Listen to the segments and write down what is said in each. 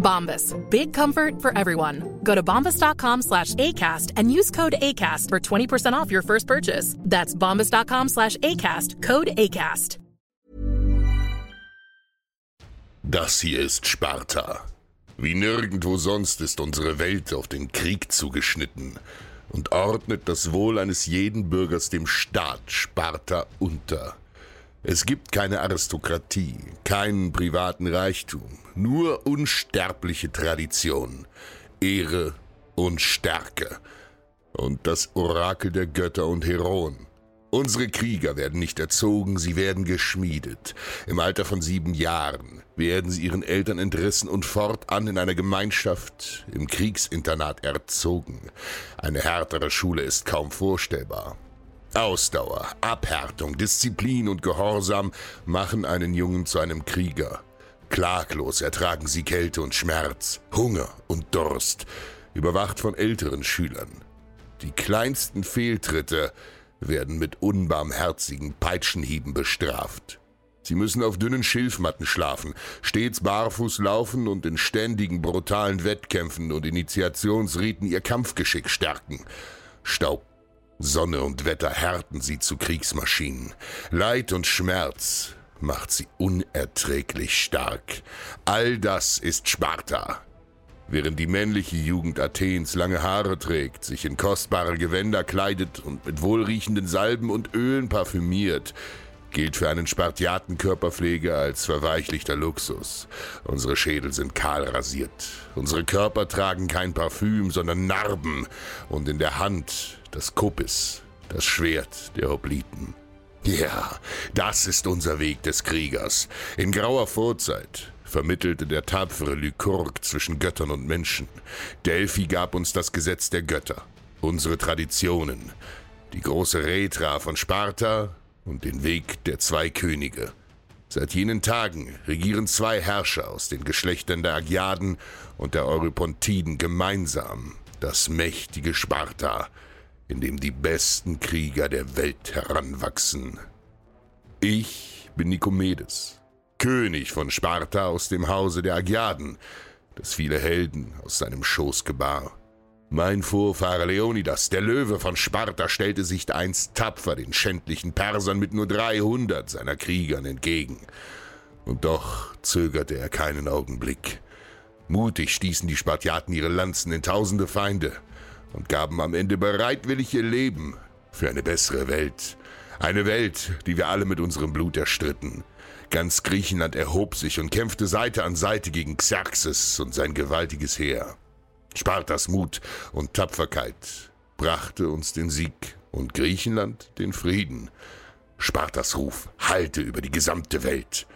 Bombas. Big comfort for everyone. Go to bombas.com slash ACAST and use code ACAST for 20% off your first purchase. That's bombas.com slash ACAST. Code ACAST. Das hier ist Sparta. Wie nirgendwo sonst ist unsere Welt auf den Krieg zugeschnitten und ordnet das Wohl eines jeden Bürgers dem Staat Sparta unter. Es gibt keine Aristokratie, keinen privaten Reichtum, nur unsterbliche Tradition, Ehre und Stärke und das Orakel der Götter und Heroen. Unsere Krieger werden nicht erzogen, sie werden geschmiedet. Im Alter von sieben Jahren werden sie ihren Eltern entrissen und fortan in einer Gemeinschaft im Kriegsinternat erzogen. Eine härtere Schule ist kaum vorstellbar. Ausdauer, Abhärtung, Disziplin und Gehorsam machen einen Jungen zu einem Krieger. Klaglos ertragen sie Kälte und Schmerz, Hunger und Durst, überwacht von älteren Schülern. Die kleinsten Fehltritte werden mit unbarmherzigen Peitschenhieben bestraft. Sie müssen auf dünnen Schilfmatten schlafen, stets barfuß laufen und in ständigen brutalen Wettkämpfen und Initiationsriten ihr Kampfgeschick stärken. Staub, Sonne und Wetter härten sie zu Kriegsmaschinen. Leid und Schmerz macht sie unerträglich stark. All das ist Sparta. Während die männliche Jugend Athens lange Haare trägt, sich in kostbare Gewänder kleidet und mit wohlriechenden Salben und Ölen parfümiert, gilt für einen Spartiaten Körperpflege als verweichlichter Luxus. Unsere Schädel sind kahl rasiert. Unsere Körper tragen kein Parfüm, sondern Narben. Und in der Hand das Kopis, das Schwert der Hopliten. Ja, das ist unser Weg des Kriegers. In grauer Vorzeit vermittelte der tapfere Lykurg zwischen Göttern und Menschen. Delphi gab uns das Gesetz der Götter, unsere Traditionen, die große Retra von Sparta und den Weg der zwei Könige. Seit jenen Tagen regieren zwei Herrscher aus den Geschlechtern der Agiaden und der Eurypontiden gemeinsam das mächtige Sparta, in dem die besten Krieger der Welt heranwachsen. Ich bin Nikomedes, König von Sparta aus dem Hause der Agiaden, das viele Helden aus seinem Schoß gebar. Mein Vorfahre Leonidas, der Löwe von Sparta, stellte sich einst tapfer den schändlichen Persern mit nur 300 seiner Kriegern entgegen. Und doch zögerte er keinen Augenblick. Mutig stießen die Spartiaten ihre Lanzen in tausende Feinde und gaben am Ende bereitwillig ihr Leben für eine bessere Welt. Eine Welt, die wir alle mit unserem Blut erstritten. Ganz Griechenland erhob sich und kämpfte Seite an Seite gegen Xerxes und sein gewaltiges Heer. Spartas Mut und Tapferkeit brachte uns den Sieg und Griechenland den Frieden. Spartas Ruf hallte über die gesamte Welt.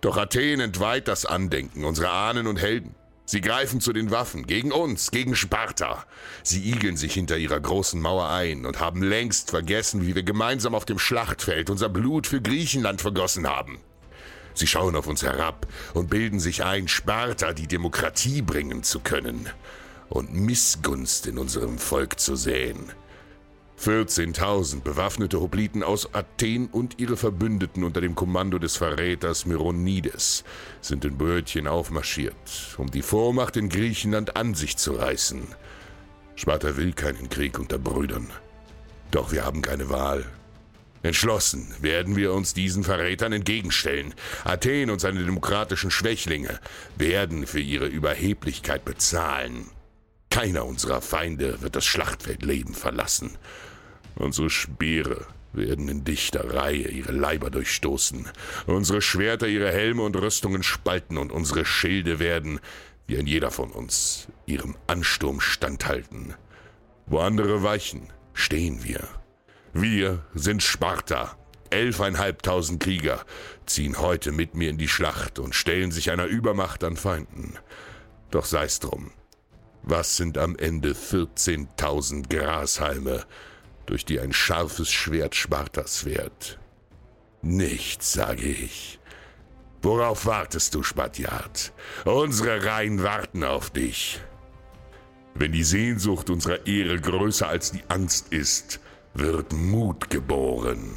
Doch Athen entweiht das Andenken unserer Ahnen und Helden. Sie greifen zu den Waffen, gegen uns, gegen Sparta. Sie igeln sich hinter ihrer großen Mauer ein und haben längst vergessen, wie wir gemeinsam auf dem Schlachtfeld unser Blut für Griechenland vergossen haben. Sie schauen auf uns herab und bilden sich ein, Sparta die Demokratie bringen zu können und Missgunst in unserem Volk zu säen. 14.000 bewaffnete Hopliten aus Athen und ihre Verbündeten unter dem Kommando des Verräters Myronides sind in Böotchen aufmarschiert, um die Vormacht in Griechenland an sich zu reißen. Sparta will keinen Krieg unter Brüdern. Doch wir haben keine Wahl. Entschlossen werden wir uns diesen Verrätern entgegenstellen. Athen und seine demokratischen Schwächlinge werden für ihre Überheblichkeit bezahlen. Keiner unserer Feinde wird das Schlachtfeld leben verlassen. Unsere Speere werden in dichter Reihe ihre Leiber durchstoßen, unsere Schwerter ihre Helme und Rüstungen spalten und unsere Schilde werden, wie ein jeder von uns, ihrem Ansturm standhalten. Wo andere weichen, stehen wir. Wir sind Sparta. Elfeinhalbtausend Krieger ziehen heute mit mir in die Schlacht und stellen sich einer Übermacht an Feinden. Doch sei's drum. Was sind am Ende 14.000 Grashalme, durch die ein scharfes Schwert Spartas wehrt? Nichts, sage ich. Worauf wartest du, Spatjat? Unsere Reihen warten auf dich. Wenn die Sehnsucht unserer Ehre größer als die Angst ist, wird Mut geboren.